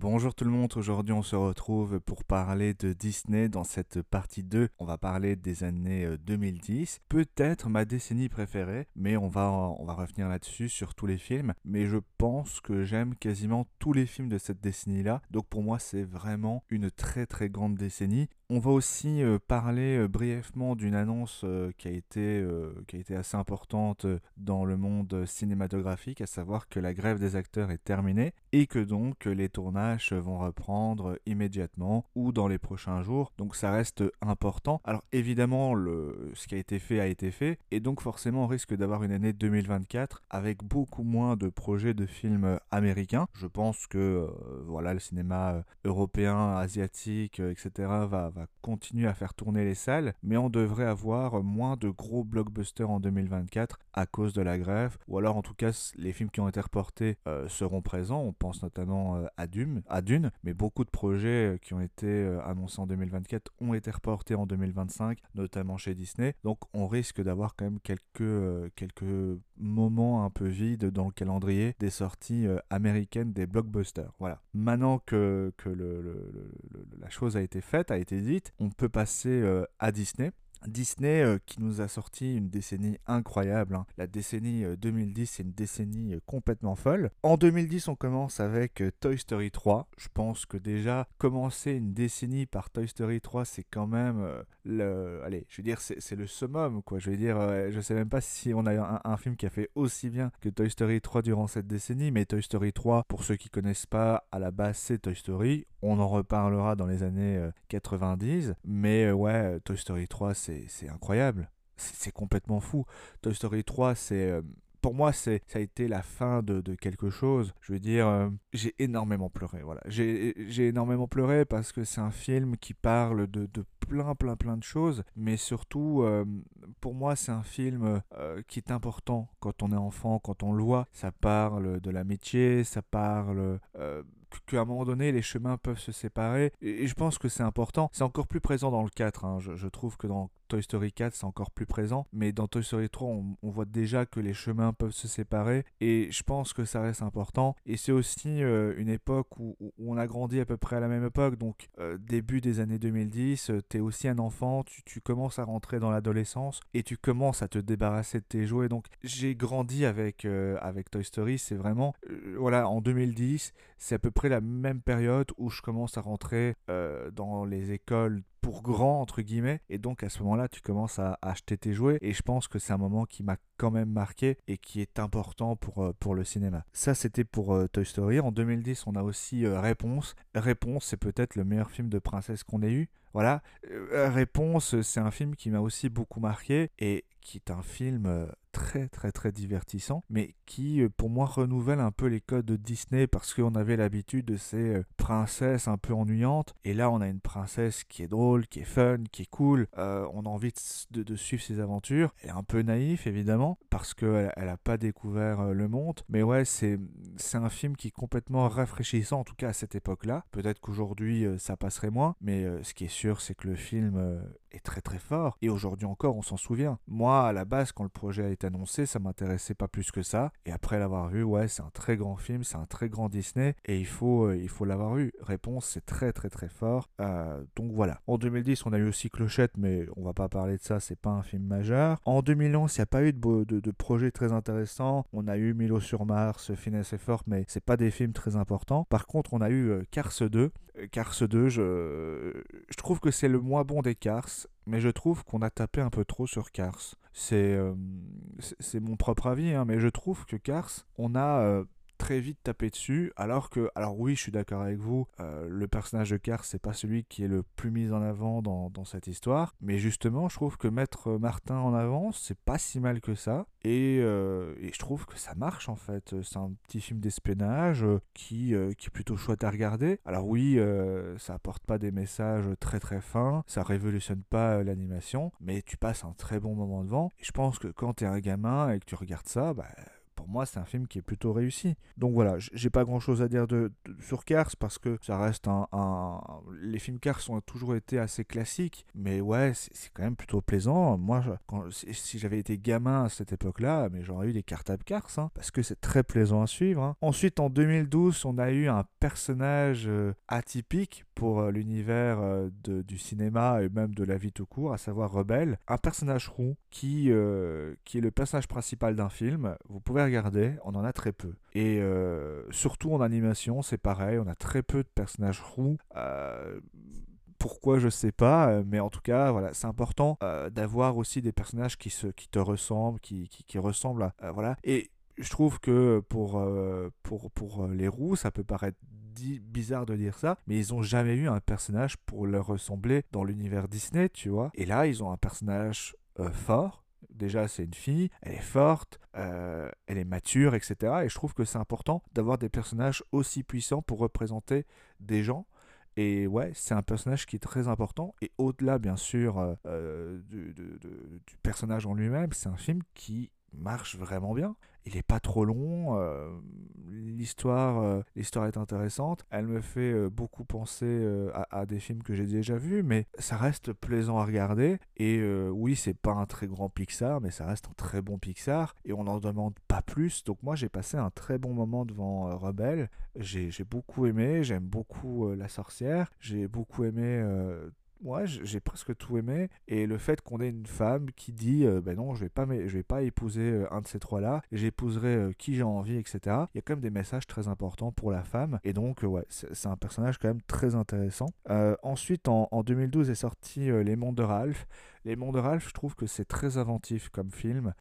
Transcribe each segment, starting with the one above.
Bonjour tout le monde, aujourd'hui on se retrouve pour parler de Disney dans cette partie 2. On va parler des années 2010, peut-être ma décennie préférée, mais on va, on va revenir là-dessus sur tous les films. Mais je pense que j'aime quasiment tous les films de cette décennie-là, donc pour moi c'est vraiment une très très grande décennie. On va aussi euh, parler euh, brièvement d'une annonce euh, qui, a été, qui a été assez importante dans le monde cinématographique, à savoir que la grève des acteurs est terminée et que donc les tournages vont reprendre immédiatement ou dans les prochains jours. Donc ça reste important. Alors évidemment, le, ce qui a été fait a été fait et donc forcément on risque d'avoir une année 2024 avec beaucoup moins de projets de films américains. Je pense que voilà le cinéma européen, asiatique, etc. va continuer à faire tourner les salles, mais on devrait avoir moins de gros blockbusters en 2024 à cause de la grève, ou alors en tout cas les films qui ont été reportés euh, seront présents, on pense notamment euh, à, Dune, à Dune, mais beaucoup de projets euh, qui ont été annoncés en 2024 ont été reportés en 2025, notamment chez Disney, donc on risque d'avoir quand même quelques, quelques moments un peu vides dans le calendrier des sorties américaines des blockbusters. Voilà. Maintenant que, la chose a été faite, a été dite, on peut passer euh, à Disney. Disney euh, qui nous a sorti une décennie incroyable. Hein. La décennie 2010, euh, c'est une décennie euh, complètement folle. En 2010, on commence avec Toy Story 3. Je pense que déjà, commencer une décennie par Toy Story 3, c'est quand même le. Allez, je veux c'est le summum, quoi. Je veux dire, je sais même pas si on a un, un, film qui a fait aussi bien que Toy Story 3 durant cette décennie, mais Toy Story 3, pour ceux qui connaissent pas, à la base, c'est Toy Story. On en reparlera dans les années 90. Mais ouais, Toy Story 3, c'est c'est incroyable. C'est complètement fou. Toy Story 3, c'est euh, pour moi, c'est ça a été la fin de, quelque chose. Je veux dire, euh, j'ai énormément pleuré. Voilà, j'ai énormément pleuré parce que c'est un film qui parle de, plein, plein, plein de choses, mais surtout, euh, pour moi, c'est un film qui est important quand on est enfant, quand on le voit. Ça parle de l'amitié, ça parle qu'à un moment donné, les chemins peuvent se séparer. Et, je pense que c'est important. C'est encore plus présent dans le 4. Hein. Je, trouve que dans Toy Story 4, c'est encore plus présent. Mais dans Toy Story 3, on, voit déjà que les chemins peuvent se séparer. Et je pense que ça reste important. Et c'est aussi euh, une époque où, on a grandi à peu près à la même époque. Donc, euh, début des années 2010, tu es aussi un enfant, tu, tu commences à rentrer dans l'adolescence et tu commences à te débarrasser de tes jouets. Donc, j'ai grandi avec, euh, avec Toy Story. C'est vraiment, voilà, en 2010, c'est à peu près la même période où je commence à rentrer dans les écoles pour grand entre guillemets et donc à ce moment-là tu commences à acheter tes jouets et je pense que c'est un moment qui m'a quand même marqué et qui est important pour, euh, pour le cinéma. Ça c'était pour euh, Toy Story. En 2010 on a aussi euh, Réponse. Réponse c'est peut-être le meilleur film de princesse qu'on ait eu. Voilà. Réponse c'est un film qui m'a aussi beaucoup marqué et qui est un film très très très divertissant, mais qui euh, pour moi renouvelle un peu les codes de Disney parce qu'on avait l'habitude de ces euh, princesses un peu ennuyantes, et là on a une princesse qui est drôle, qui est fun, qui est cool, euh, on a envie de, suivre ses aventures, elle est un peu naïf évidemment parce qu'elle elle a pas découvert le monde, mais ouais c'est un film qui est complètement rafraîchissant en tout cas à cette époque-là. Peut-être qu'aujourd'hui ça passerait moins, mais ce qui est c'est que le film est très très fort et aujourd'hui encore on s'en souvient. Moi à la base quand le projet a été annoncé, ça m'intéressait pas plus que ça. Et après l'avoir vu, ouais, c'est un très grand film, c'est un très grand Disney, et il faut, euh, il faut l'avoir vu. Réponse, c'est très très très fort. Euh, donc voilà. En 2010, on a eu aussi Clochette, mais on va pas parler de ça, c'est pas un film majeur. En 2011, il n'y a pas eu de, de, projets très intéressants. On a eu Milo sur Mars, Finesse et Fort, mais c'est pas des films très importants. Par contre, on a eu euh, Cars 2. Cars 2, je, je trouve que c'est le moins bon des Cars mais je trouve qu'on a tapé un peu trop sur Cars. C'est euh, mon propre avis, hein, mais je trouve que Cars, on a euh, très vite tapé dessus, alors que, alors oui, je suis d'accord avec vous, euh, le personnage de Cars, c'est pas celui qui est le plus mis en avant dans, cette histoire, mais justement, je trouve que mettre Martin en avant, c'est pas si mal que ça, et, euh, et, je trouve que ça marche en fait. C'est un petit film d'espionnage euh, qui, qui est plutôt chouette à regarder. Alors oui, ça apporte pas des messages très très fins, ça révolutionne pas l'animation, mais tu passes un très bon moment devant, et je pense que quand t'es un gamin et que tu regardes ça, bah pour moi, c'est un film qui est plutôt réussi. Donc voilà, j'ai pas grand chose à dire de, sur Cars parce que ça reste un, Les films Cars ont toujours été assez classiques, mais ouais, c'est quand même plutôt plaisant. Moi, si j'avais été gamin à cette époque-là, mais j'aurais eu des cartables Cars, hein, parce que c'est très plaisant à suivre. Hein. Ensuite, en 2012, on a eu un personnage euh, atypique pour euh, l'univers euh, du cinéma et même de la vie tout court, à savoir Rebelle. Un personnage roux qui, qui est le personnage principal d'un film. Vous pouvez regarder, on en a très peu. Et surtout en animation, c'est pareil, on a très peu de personnages roux pourquoi je sais pas, mais en tout cas, voilà, c'est important d'avoir aussi des personnages qui, se, qui te ressemblent, qui, qui, ressemblent à. voilà. Et je trouve que pour, euh, pour, pour euh, les roues, ça peut paraître bizarre de dire ça, mais ils ont jamais eu un personnage pour leur ressembler dans l'univers Disney, tu vois. Et là, ils ont un personnage euh, fort. Déjà, c'est une fille, elle est forte, elle est mature, etc. Et je trouve que c'est important d'avoir des personnages aussi puissants pour représenter des gens. Et ouais, c'est un personnage qui est très important. Et au-delà, bien sûr, du, du, personnage en lui-même, c'est un film qui marche vraiment bien il est pas trop long. Euh, l'histoire, euh, l'histoire est intéressante. Elle me fait euh, beaucoup penser à, des films que j'ai déjà vus, mais ça reste plaisant à regarder. Et oui, c'est pas un très grand Pixar, mais ça reste un très bon Pixar. Et on n'en demande pas plus. Donc moi, j'ai passé un très bon moment devant Rebelle. J'ai, j'ai beaucoup aimé. J'aime beaucoup La Sorcière. J'ai beaucoup aimé moi j'ai presque tout aimé et le fait qu'on ait une femme qui dit euh, ben non je vais pas je vais pas épouser euh, un de ces trois là j'épouserai euh, qui j'ai envie etc il y a quand même des messages très importants pour la femme et donc ouais c'est un personnage quand même très intéressant. Ensuite en, 2012 est sorti Les Mondes de Ralph. Les Mondes de Ralph je trouve que c'est très inventif comme film.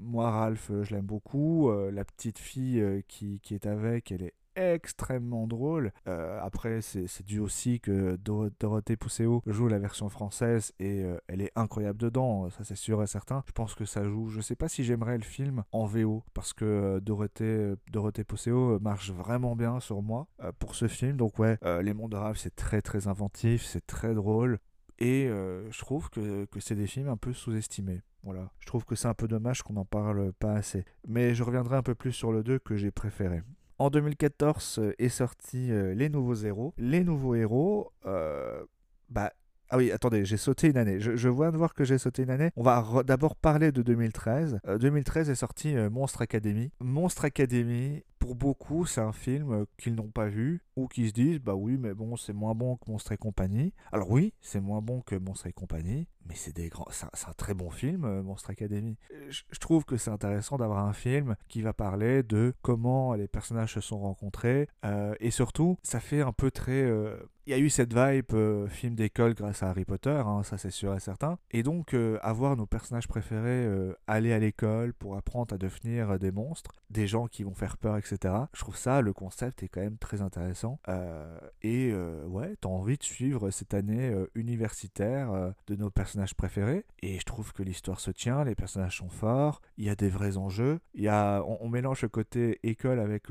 Moi Ralph je l'aime beaucoup. La petite fille qui, qui est avec elle est extrêmement drôle. Euh, après, c'est dû aussi que Dorothée Pousseau joue la version française et euh, elle est incroyable dedans, ça c'est sûr et certain. Je pense que ça joue. Je sais pas si j'aimerais le film en VO parce que euh, Dorothée, Dorothée Pousseau marche vraiment bien sur moi pour ce film. Donc, ouais, Les Mondes de Ralph, c'est très très inventif, c'est très drôle. Et je trouve que, que c'est des films un peu sous-estimés. Voilà. Je trouve que c'est un peu dommage qu'on n'en parle pas assez. Mais je reviendrai un peu plus sur le 2 que j'ai préféré. En 2014 euh, est sorti euh, Les Nouveaux Héros. Les Nouveaux Héros, euh, bah, ah oui, attendez, j'ai sauté une année. Je, je viens de voir que j'ai sauté une année. On va d'abord parler de 2013. 2013 est sorti Monstre Academy. Monstre Academy, pour beaucoup, c'est un film qu'ils n'ont pas vu ou qui se disent bah oui, mais bon, c'est moins bon que Monstre et compagnie. Alors oui, c'est moins bon que Monstre et compagnie, mais c'est des grands, c'est un, très bon film, euh, Monstre Academy. Je, trouve que c'est intéressant d'avoir un film qui va parler de comment les personnages se sont rencontrés euh, et surtout, ça fait un peu très euh, il y a eu cette vibe film d'école grâce à Harry Potter, hein, ça c'est sûr et certain. Et donc, avoir nos personnages préférés aller à l'école pour apprendre à devenir des monstres, des gens qui vont faire peur, etc je trouve ça, le concept est quand même très intéressant. Euh, et euh, ouais, t'as envie de suivre cette année euh, universitaire de nos personnages préférés. Et je trouve que l'histoire se tient, les personnages sont forts, il y a des vrais enjeux. Y a, on, mélange le côté école avec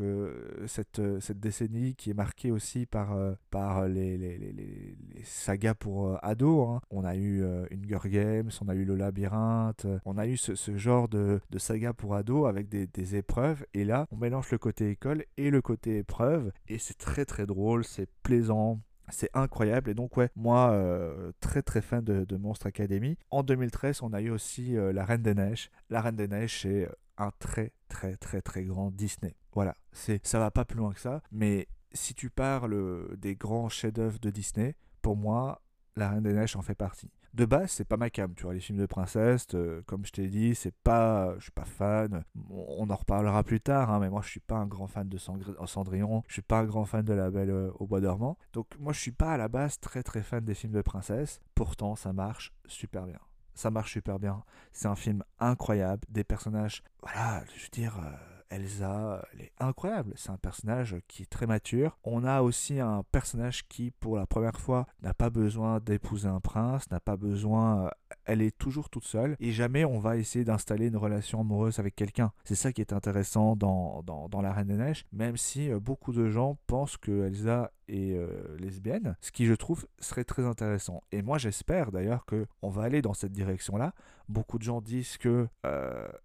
cette, cette décennie qui est marquée aussi par, par les, les, les, les, sagas pour ados. Hein. On a eu une Girl Games, on a eu le labyrinthe, on a eu ce, ce genre de, de saga pour ados avec des, des épreuves. Et là, on mélange le côté école et le côté épreuve. Et c'est très très drôle, c'est plaisant. C'est incroyable et donc ouais, moi euh, très très fan de, Monstre Academy. En 2013, on a eu aussi euh, La Reine des Neiges. La Reine des Neiges, c'est un très très très très grand Disney. Voilà, c'est ça va pas plus loin que ça, mais si tu parles des grands chefs-d'œuvre de Disney, pour moi, La Reine des Neiges en fait partie de base, c'est pas ma cam, tu vois, les films de princesse, euh, comme je t'ai dit, c'est pas, je suis pas fan. On en reparlera plus tard, hein, mais moi je suis pas un grand fan de Cendrillon, je suis pas un grand fan de La Belle euh, au Bois dormant. Donc moi je suis pas à la base très très fan des films de princesse. Pourtant, ça marche super bien. Ça marche super bien. C'est un film incroyable, des personnages, voilà, je veux dire. Euh, Elsa, elle est incroyable. C'est un personnage qui est très mature. On a aussi un personnage qui, pour la première fois, n'a pas besoin d'épouser un prince, n'a pas besoin. Euh, elle est toujours toute seule et jamais on va essayer d'installer une relation amoureuse avec quelqu'un. C'est ça qui est intéressant dans, dans, La Reine des Neiges, même si euh, beaucoup de gens pensent que Elsa et lesbienne, ce qui je trouve serait très intéressant. Et moi j'espère d'ailleurs que on va aller dans cette direction-là. Beaucoup de gens disent que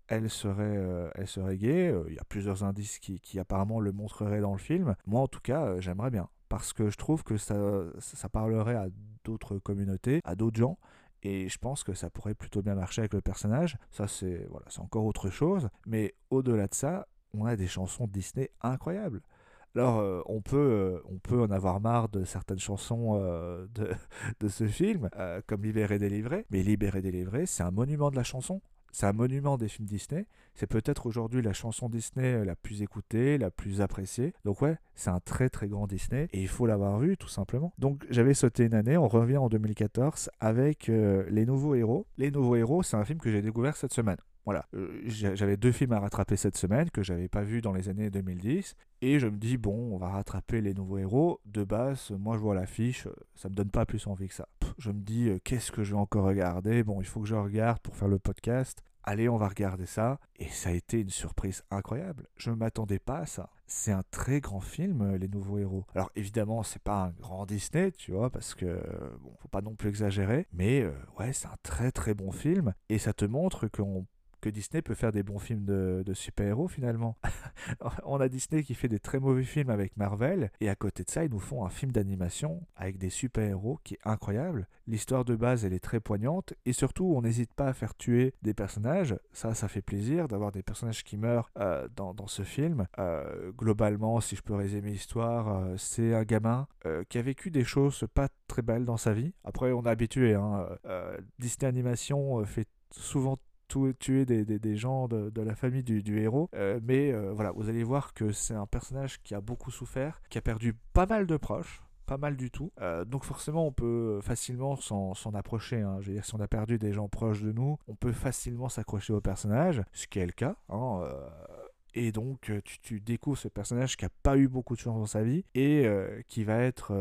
elle serait, elle serait gay. Il y a plusieurs indices qui, qui apparemment le montreraient dans le film. Moi en tout cas, j'aimerais bien parce que je trouve que ça, ça parlerait à d'autres communautés, à d'autres gens. Et je pense que ça pourrait plutôt bien marcher avec le personnage. Ça, c'est voilà, c'est encore autre chose. Mais au-delà de ça, on a des chansons Disney incroyables. Alors, euh, on, peut, euh, on peut en avoir marre de certaines chansons euh, de, de, ce film, comme Libéré délivré, mais Libéré délivré, c'est un monument de la chanson. C'est un monument des films Disney. C'est peut-être aujourd'hui la chanson Disney euh, la plus écoutée, la plus appréciée. Donc ouais, c'est un très très grand Disney et il faut l'avoir vu tout simplement. Donc j'avais sauté une année, on revient en 2014 avec euh, Les Nouveaux Héros. Les Nouveaux Héros, c'est un film que j'ai découvert cette semaine. Voilà, euh, j'avais deux films à rattraper cette semaine que j'avais pas vus dans les années 2010 et je me dis bon, on va rattraper les nouveaux héros. De base, moi je vois l'affiche, ça me donne pas plus envie que ça. je me dis qu'est-ce que je vais encore regarder? Bon, il faut que je regarde pour faire le podcast allez, on va regarder ça. Et ça a été une surprise incroyable. Je ne m'attendais pas à ça. C'est un très grand film, euh, Les Nouveaux Héros. Alors évidemment, c'est pas un grand Disney, tu vois, parce que bon, faut pas non plus exagérer. Mais euh, ouais, c'est un très très bon film. Et ça te montre qu'on que Disney peut faire des bons films de, super-héros finalement. on a Disney qui fait des très mauvais films avec Marvel, et à côté de ça, ils nous font un film d'animation avec des super-héros qui est incroyable. L'histoire de base, elle est très poignante, et surtout, on n'hésite pas à faire tuer des personnages. Ça, ça fait plaisir d'avoir des personnages qui meurent euh, dans, ce film. Euh, globalement, si je peux résumer l'histoire, euh, c'est un gamin qui a vécu des choses pas très belles dans sa vie. Après, on est habitué, hein, Disney Animation fait souvent tuer des, gens de, la famille du, héros. Euh, mais euh, voilà, vous allez voir que c'est un personnage qui a beaucoup souffert, qui a perdu pas mal de proches pas mal du tout. Euh, donc forcément, on peut facilement s'en approcher. Hein. Je veux dire, si on a perdu des gens proches de nous, on peut facilement s'accrocher au personnage, ce qui est le cas. Hein, et donc, tu, tu, découvres ce personnage qui a pas eu beaucoup de chance dans sa vie et qui va être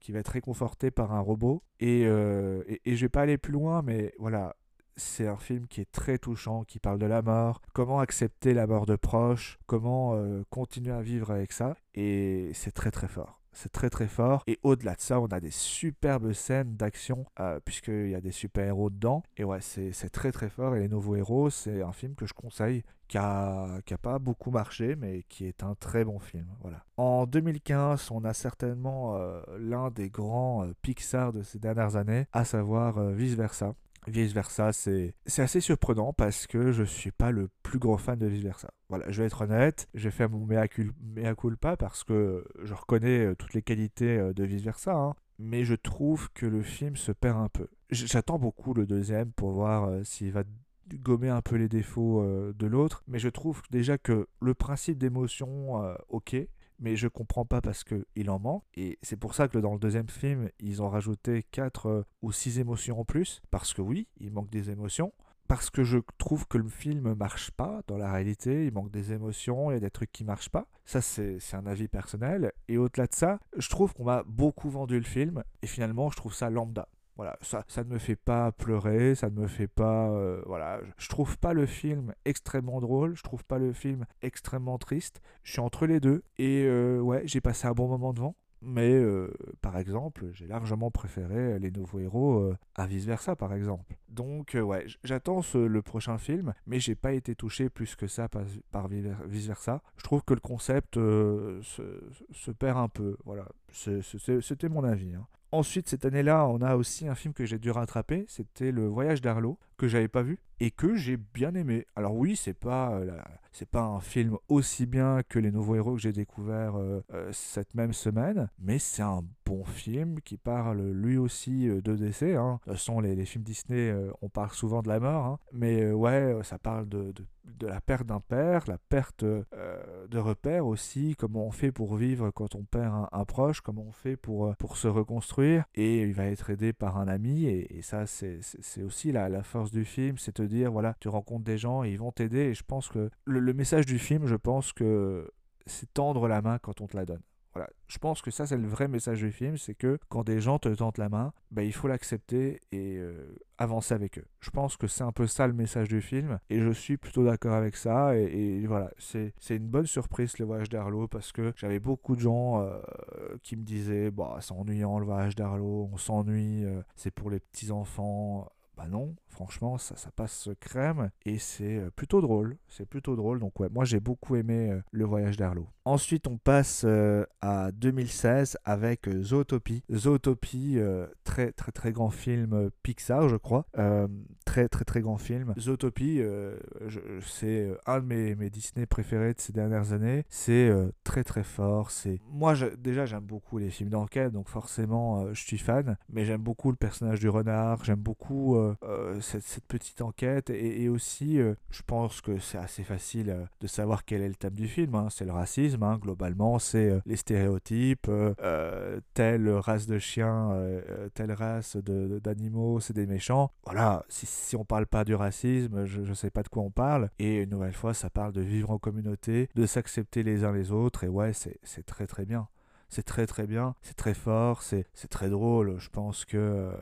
qui va être réconforté par un robot. Et, et, et je vais pas aller plus loin, mais voilà, c'est un film qui est très touchant, qui parle de la mort, comment accepter la mort de proches, comment euh, continuer à vivre avec ça. Et c'est très très fort. C'est très très fort. Et au-delà de ça, on a des superbes scènes d'action, euh, puisqu'il y a des super-héros dedans. Et ouais, c'est très très fort. Et Les Nouveaux Héros, c'est un film que je conseille, qui a, qui a pas beaucoup marché, mais qui est un très bon film. Voilà. En 2015, on a certainement euh, l'un des grands Pixar de ces dernières années, à savoir Vice Versa vice versa, c'est assez surprenant parce que je suis pas le plus gros fan de vice versa. Voilà, je vais être honnête, je vais faire mon mea, culpa parce que je reconnais euh, toutes les qualités euh, de vice versa, hein. mais je trouve que le film se perd un peu. J'attends beaucoup le deuxième pour voir euh, s'il va gommer un peu les défauts de l'autre, mais je trouve déjà que le principe d'émotion, ok, mais je comprends pas parce qu'il en manque. Et c'est pour ça que dans le deuxième film, ils ont rajouté 4 euh, ou 6 émotions en plus. Parce que oui, il manque des émotions. Parce que je trouve que le film marche pas dans la réalité, il manque des émotions, il y a des trucs qui marchent pas. Ça, c'est un avis personnel. Et au-delà de ça, je trouve qu'on m'a beaucoup vendu le film, et finalement, je trouve ça lambda. Voilà, ça, ça ne me fait pas pleurer, ça ne me fait pas... Euh, voilà, je trouve pas le film extrêmement drôle, je trouve pas le film extrêmement triste, je suis entre les deux, et euh, ouais, j'ai passé un bon moment devant, mais euh, par exemple, j'ai largement préféré les nouveaux héros à vice-versa, par exemple. Donc ouais, j'attends le prochain film, mais j'ai pas été touché plus que ça par, vice-versa. Je trouve que le concept se, se, perd un peu, voilà, c'était mon avis. Hein. Ensuite, cette année-là, on a aussi un film que j'ai dû rattraper, c'était Le Voyage d'Arlo, que j'avais pas vu et que j'ai bien aimé. Alors oui, c'est pas euh, c'est pas un film aussi bien que les nouveaux héros que j'ai découvert euh, euh, cette même semaine, mais c'est un bon film qui parle lui aussi de décès. Hein. Toute façon, les, films Disney, on parle souvent de la mort, hein. mais ouais, ça parle de, de, la perte d'un père, la perte de repères aussi, comment on fait pour vivre quand on perd un, proche, comment on fait pour, pour se reconstruire, et il va être aidé par un ami, et, ça c'est aussi la, la force du film, c'est te dire, voilà, tu rencontres des gens et ils vont t'aider. Et je pense que le, message du film, je pense que c'est tendre la main quand on te la donne. Voilà, je pense que ça c'est le vrai message du film, c'est que quand des gens te tentent la main, bah, il faut l'accepter et euh, avancer avec eux. Je pense que c'est un peu ça le message du film et je suis plutôt d'accord avec ça et, voilà, c'est une bonne surprise le voyage d'Arlo parce que j'avais beaucoup de gens euh, qui me disaient bah c'est ennuyant le voyage d'Arlo, on s'ennuie, euh, c'est pour les petits enfants. Bah non, franchement, ça, ça passe crème et c'est plutôt drôle. C'est plutôt drôle. Donc ouais, moi j'ai beaucoup aimé Le Voyage d'Arlo. Ensuite, on passe euh, à 2016 avec Zootopie. Zootopie, très très très grand film Pixar, je crois. très très très grand film. Zootopie, c'est un de mes, mes, Disney préférés de ces dernières années. C'est très très fort. C'est moi déjà j'aime beaucoup les films d'enquête, donc forcément je suis fan. Mais j'aime beaucoup le personnage du renard. J'aime beaucoup cette, petite enquête. Et, aussi, euh, je pense que c'est assez facile euh, de savoir quel est le thème du film. Hein. C'est le racisme, hein. globalement, c'est euh, les stéréotypes. telle race de chiens, telle race d'animaux, c'est des méchants. Voilà, si, si on parle pas du racisme, je ne sais pas de quoi on parle. Et une nouvelle fois, ça parle de vivre en communauté, de s'accepter les uns les autres. Et ouais, c'est très très bien c'est très très bien, c'est très fort, c'est très drôle. Je pense que euh,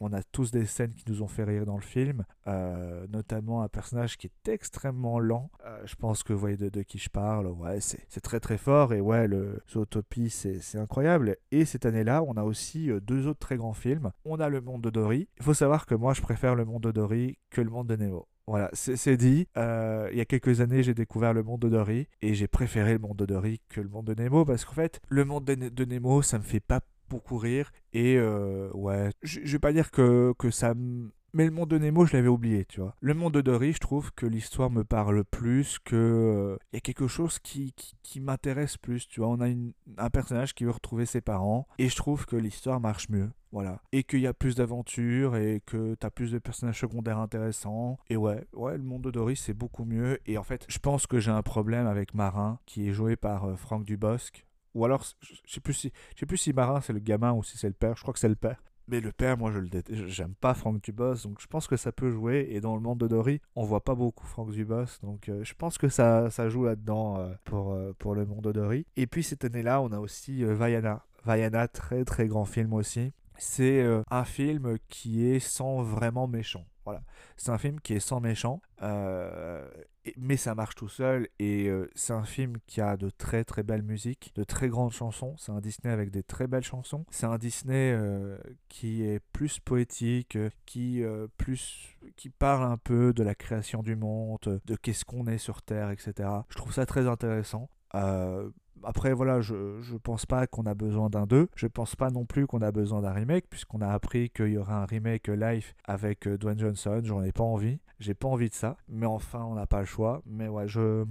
on, a tous des scènes qui nous ont fait rire dans le film, euh, notamment un personnage qui est extrêmement lent. Euh, je pense que vous voyez de, qui je parle. Ouais, c'est très très fort et ouais, le Zootopie c'est incroyable. Et cette année-là, on a aussi deux autres très grands films. On a Le Monde de Dory. Il faut savoir que moi je préfère Le Monde de Dory que Le Monde de Nemo. Voilà, c'est dit. Euh, il y a quelques années, j'ai découvert le monde de Dory et j'ai préféré le monde de Dory que le monde de Nemo parce qu'en fait, le monde de, Nemo, ça me fait pas beaucoup rire et euh, ouais, je vais pas dire que, ça mais le monde de Nemo, je l'avais oublié, tu vois. Le monde de Dory, je trouve que l'histoire me parle plus, que il euh, y a quelque chose qui, qui, m'intéresse plus, tu vois. On a un personnage qui veut retrouver ses parents, et je trouve que l'histoire marche mieux. Voilà. Et qu'il y a plus d'aventures et que tu as plus de personnages secondaires intéressants. Et ouais, ouais, le monde de Dory, c'est beaucoup mieux. Et en fait, je pense que j'ai un problème avec Marin, qui est joué par euh, Franck Dubosc. Ou alors, je sais plus si, je sais plus si Marin c'est le gamin ou si c'est le père. Je crois que c'est le père. Mais le père, moi, je le déteste. J'aime pas Franck Dubos, donc je pense que ça peut jouer. Et dans le monde de Dory, on voit pas beaucoup Franck Dubos, donc euh, je pense que ça, ça joue là-dedans euh, pour, euh, pour le monde de Dory. Et puis cette année-là, on a aussi Vaiana. Vaiana, très très grand film aussi. C'est un film qui est sans vraiment méchant. Voilà. C'est un film qui est sans méchant, euh, mais ça marche tout seul. Et euh, c'est un film qui a de très très belles musiques, de très grandes chansons. C'est un Disney avec des très belles chansons. C'est un Disney euh, qui est plus poétique, qui plus qui parle un peu de la création du monde, de qu'est-ce qu'on est sur Terre, etc. Je trouve ça très intéressant. Après, voilà, je ne pense pas qu'on a besoin d'un 2. Je pense pas non plus qu'on a besoin d'un remake, puisqu'on a appris qu'il y aura un remake live avec euh, Dwayne Johnson. J'en ai pas envie. J'ai pas envie de ça. Mais enfin, on n'a pas le choix. Mais ouais, je,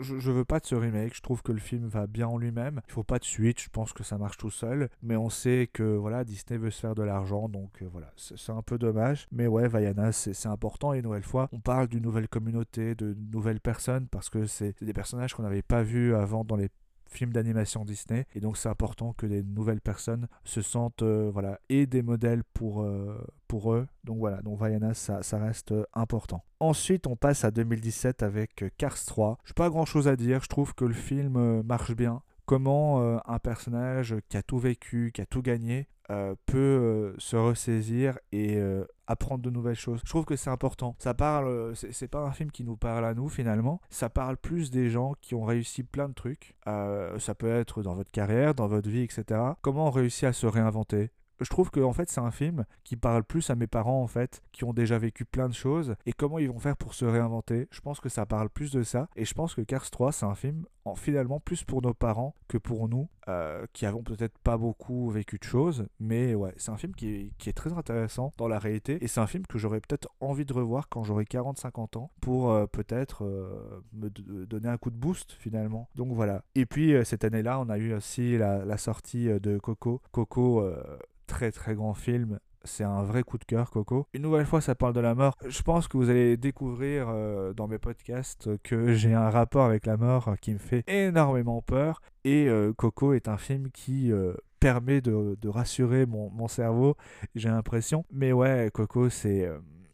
je, veux pas de ce remake, je trouve que le film va bien en lui-même. Il faut pas de suite, je pense que ça marche tout seul. Mais on sait que voilà, Disney veut se faire de l'argent, donc euh, voilà, c'est un peu dommage. Mais ouais, Vaiana, c'est important. Et une nouvelle fois, on parle d'une nouvelle communauté, de nouvelles personnes, parce que c'est des personnages qu'on n'avait pas vus avant dans les film d'animation Disney. Et donc c'est important que les nouvelles personnes se sentent euh, voilà, et des modèles pour, euh, pour eux. Donc voilà, donc Vaiana, ça, ça reste euh, important. Ensuite, on passe à 2017 avec Cars 3. Je pas grand chose à dire, je trouve que le film marche bien comment un personnage qui a tout vécu, qui a tout gagné, euh, peut euh, se ressaisir et euh, apprendre de nouvelles choses. Je trouve que c'est important. Ça parle, c'est pas un film qui nous parle à nous finalement. Ça parle plus des gens qui ont réussi plein de trucs. ça peut être dans votre carrière, dans votre vie, etc. Comment on réussit à se réinventer? Je trouve que en fait c'est un film qui parle plus à mes parents en fait qui ont déjà vécu plein de choses et comment ils vont faire pour se réinventer. Je pense que ça parle plus de ça et je pense que Cars 3 c'est un film en, finalement plus pour nos parents que pour nous euh, qui avons peut-être pas beaucoup vécu de choses mais ouais c'est un film qui est, très intéressant dans la réalité et c'est un film que j'aurais peut-être envie de revoir quand j'aurai 40-50 ans pour euh, peut-être euh, me donner un coup de boost finalement. Donc voilà. Et puis cette année-là on a eu aussi la, la sortie de Coco. Coco très très grand film. C'est un vrai coup de cœur, Coco. Une nouvelle fois, ça parle de la mort. Je pense que vous allez découvrir euh, dans mes podcasts que j'ai un rapport avec la mort qui me fait énormément peur. Et euh, Coco est un film qui euh, permet de, rassurer mon, mon cerveau, j'ai l'impression. Mais ouais, Coco, c'est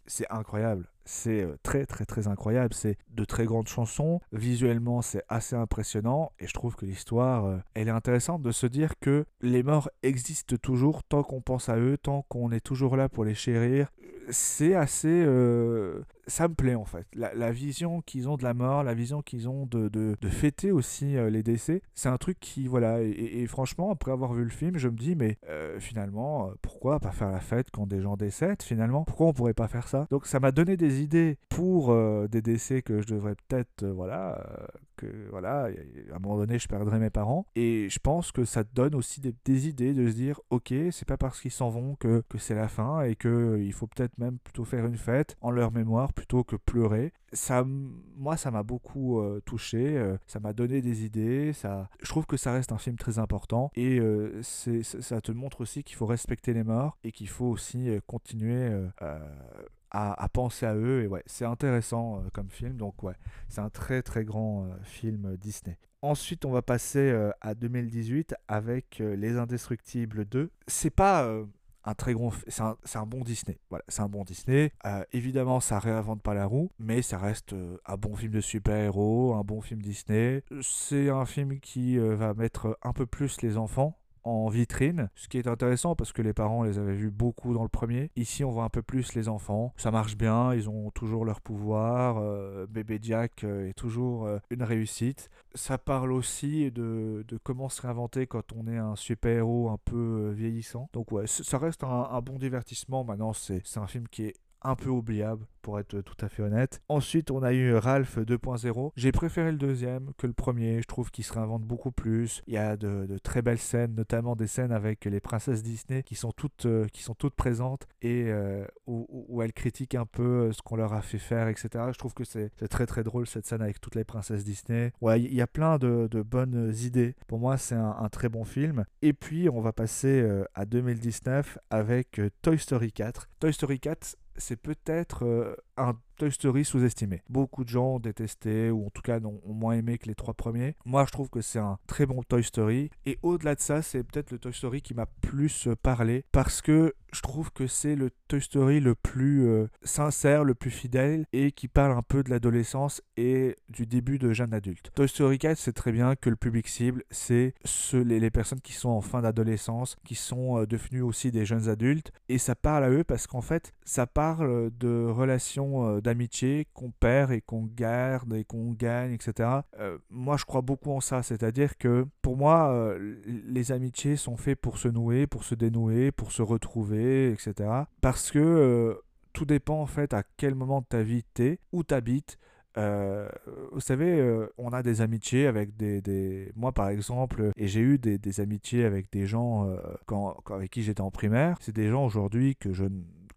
c'est incroyable. C'est euh, très très très incroyable. C'est de très grandes chansons. Visuellement, c'est assez impressionnant. Et je trouve que l'histoire, euh, elle est intéressante de se dire que les morts existent toujours tant qu'on pense à eux, tant qu'on est toujours là pour les chérir. C'est assez... Euh, ça me plaît en fait. La, vision qu'ils ont de la mort, la vision qu'ils ont de, de, fêter aussi les décès, c'est un truc qui, voilà, et, franchement, après avoir vu le film, je me dis, mais finalement, pourquoi pas faire la fête quand des gens décèdent finalement? Pourquoi on pourrait pas faire ça? Donc ça m'a donné des idées pour euh, des décès que je devrais peut-être, euh, voilà, euh, que voilà, à un moment donné, je perdrai mes parents. Et je pense que ça te donne aussi des, idées de se dire, ok, c'est pas parce qu'ils s'en vont que, que c'est la fin et que il faut peut-être même plutôt faire une fête en leur mémoire plutôt que pleurer. Ça, moi, ça m'a beaucoup touché, ça m'a donné des idées. Ça, je trouve que ça reste un film très important et c'est, ça te montre aussi qu'il faut respecter les morts et qu'il faut aussi continuer à, penser à eux. Et ouais, c'est intéressant euh, comme film. Donc ouais, c'est un très très grand euh, film Disney. Ensuite, on va passer euh, à 2018 avec Les Indestructibles 2. C'est pas un très grand. C'est un, un, bon Disney. Voilà, c'est un bon Disney. évidemment, ça réinvente pas la roue, mais ça reste un bon film de super-héros, un bon film Disney. C'est un film qui va mettre un peu plus les enfants en vitrine, ce qui est intéressant parce que les parents les avaient vus beaucoup dans le premier. Ici, on voit un peu plus les enfants. Ça marche bien, ils ont toujours leur pouvoir. Euh, bébé Jack euh, est toujours euh, une réussite. Ça parle aussi de, de, comment se réinventer quand on est un super-héros un peu vieillissant. Donc ouais, ça reste un, un bon divertissement. Maintenant, c'est un film qui est un peu oubliable pour être tout à fait honnête. Ensuite, on a eu Ralph 2.0. J'ai préféré le deuxième que le premier. Je trouve qu'il se réinvente beaucoup plus. Il y a de, très belles scènes, notamment des scènes avec les princesses Disney qui sont toutes, euh, présentes et euh, où, elles critiquent un peu euh, ce qu'on leur a fait faire, etc. Je trouve que c'est très très drôle cette scène avec toutes les princesses Disney. Ouais, il y a plein de, bonnes idées. Pour moi, c'est un, très bon film. Et puis, on va passer à 2019 avec Toy Story 4. Toy Story 4, c'est peut-être euh, un Toy Story sous-estimé. Beaucoup de gens ont détesté, ou en tout cas ont moins aimé que les trois premiers. Moi, je trouve que c'est un très bon Toy Story. Et au-delà de ça, c'est peut-être le Toy Story qui m'a plus euh, parlé, parce que je trouve que c'est le Toy Story le plus euh, sincère, le plus fidèle, et qui parle un peu de l'adolescence et du début de jeune adulte. Toy Story 4, c'est très bien que le public cible, c'est les, personnes qui sont en fin d'adolescence, qui sont euh, devenues aussi des jeunes adultes, et ça parle à eux parce qu'en fait, ça parle de relations d'amitié qu'on perd et qu'on garde et qu'on gagne, etc. Euh, moi, je crois beaucoup en ça, c'est-à-dire que pour moi, euh, les amitiés sont faites pour se nouer, pour se dénouer, pour se retrouver, etc. Parce que euh, tout dépend en fait à quel moment de ta vie t'es, où t'habites. Euh, vous savez, on a des amitiés avec des, des... Moi, par exemple, et j'ai eu des, des, amitiés avec des gens quand, avec qui j'étais en primaire. C'est des gens aujourd'hui que je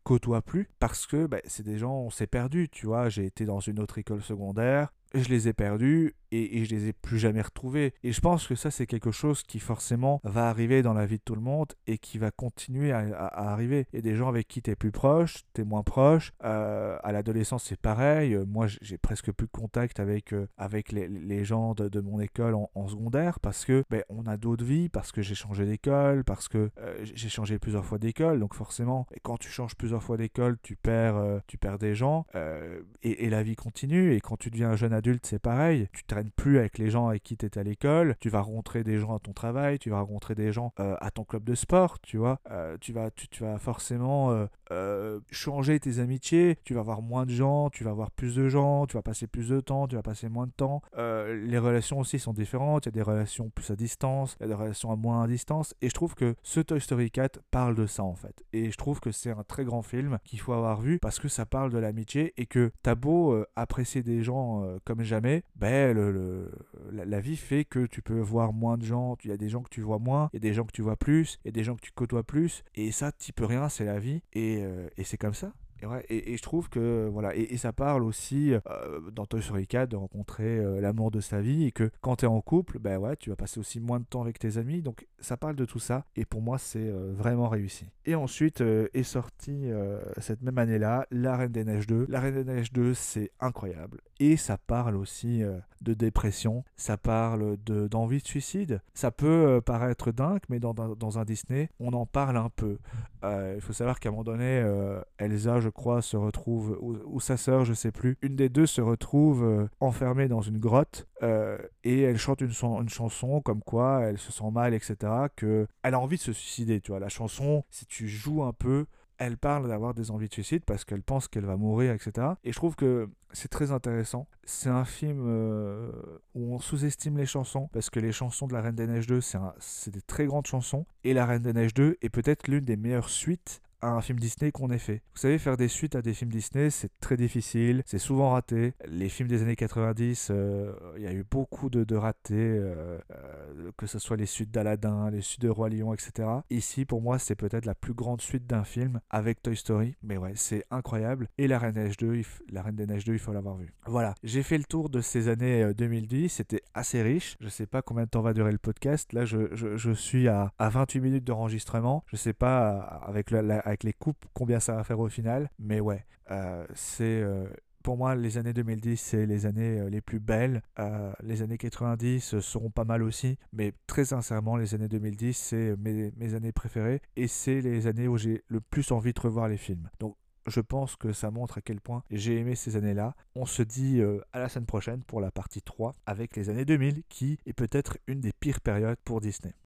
côtoie plus parce que bah, c'est des gens, on s'est perdu, tu vois. J'ai été dans une autre école secondaire, je les ai perdus et, et, je les ai plus jamais retrouvés. Et je pense que ça, c'est quelque chose qui forcément va arriver dans la vie de tout le monde et qui va continuer à, arriver. A des gens avec qui tu es plus proche, tu es moins proche. Euh, à l'adolescence, c'est pareil. Moi, j'ai presque plus de contact avec, euh, avec les, les, gens de, de, mon école en, secondaire parce que ben, on a d'autres vies, parce que j'ai changé d'école, parce que euh, j'ai changé plusieurs fois d'école. Donc forcément, quand tu changes plusieurs fois d'école, tu perds, tu perds des gens et, et, la vie continue. Et quand tu deviens un jeune adulte, c'est pareil. Tu traînes plus avec les gens avec qui tu étais à l'école. Tu vas rencontrer des gens à ton travail. Tu vas rencontrer des gens euh, à ton club de sport. Tu vois, euh, tu, vas, tu, vas forcément euh, changer tes amitiés. Tu vas voir moins de gens. Tu vas voir plus de gens. Tu vas passer plus de temps. Tu vas passer moins de temps. les relations aussi sont différentes. Il y a des relations plus à distance. Il y a des relations à moins à distance. Et je trouve que ce Toy Story 4 parle de ça en fait. Et je trouve que c'est un très grand film qu'il faut avoir vu parce que ça parle de l'amitié et que t'as beau apprécier des gens comme jamais, ben, le, la, vie fait que tu peux voir moins de gens. Il y a des gens que tu vois moins, il y a des gens que tu vois plus, il y a des gens que tu côtoies plus. Et ça, tu peux rien, c'est la vie. Et, euh, et c'est comme ça. Et, je trouve que voilà, et, ça parle aussi euh, dans Toy Story 4 de rencontrer euh, l'amour de sa vie et que quand tu es en couple, ben ouais, tu vas passer aussi moins de temps avec tes amis. Donc ça parle de tout ça et pour moi c'est euh, vraiment réussi. Et ensuite est sortie cette même année-là La Reine des Neiges 2. La Reine des Neiges 2 c'est incroyable et ça parle aussi de dépression, ça parle d'envie de, suicide. Ça peut paraître dingue, mais dans, un Disney, on en parle un peu. Il faut savoir qu'à un moment donné, Elsa, je crois, se retrouve, ou, sa sœur, je sais plus, une des deux se retrouve enfermée dans une grotte et elle chante une, une, chanson comme quoi elle se sent mal, etc. Que elle a envie de se suicider, tu vois. La chanson, si tu joues un peu, elle parle d'avoir des envies de suicide parce qu'elle pense qu'elle va mourir, etc. Et je trouve que c'est très intéressant. C'est un film euh, où on sous-estime les chansons parce que les chansons de La Reine des Neiges 2, c'est des très grandes chansons. Et La Reine des Neiges 2 est peut-être l'une des meilleures suites un film Disney qu'on ait fait. Vous savez, faire des suites à des films Disney, c'est très difficile, c'est souvent raté. Les films des années 90, euh, il y a eu beaucoup de, ratés, euh, euh, que ce soit les suites d'Aladin, les suites de Roi Lion, etc. Ici, pour moi, c'est peut-être la plus grande suite d'un film avec Toy Story, mais ouais, c'est incroyable. Et La Reine des Neiges 2, il, La Reine des Neiges 2, il faut l'avoir vu. Voilà, j'ai fait le tour de ces années 2010, c'était assez riche. Je sais pas combien de temps va durer le podcast. Là, je, je, suis à, à, 28 minutes d'enregistrement. Je sais pas, avec la avec les coupes, combien ça va faire au final. Mais ouais, euh, c'est euh, pour moi, les années 2010, c'est les années euh, les plus belles. les années 90 seront pas mal aussi, mais très sincèrement, les années 2010, c'est mes, mes, années préférées et c'est les années où j'ai le plus envie de revoir les films. Donc, je pense que ça montre à quel point j'ai aimé ces années-là. On se dit à la semaine prochaine pour la partie 3 avec les années 2000, qui est peut-être une des pires périodes pour Disney.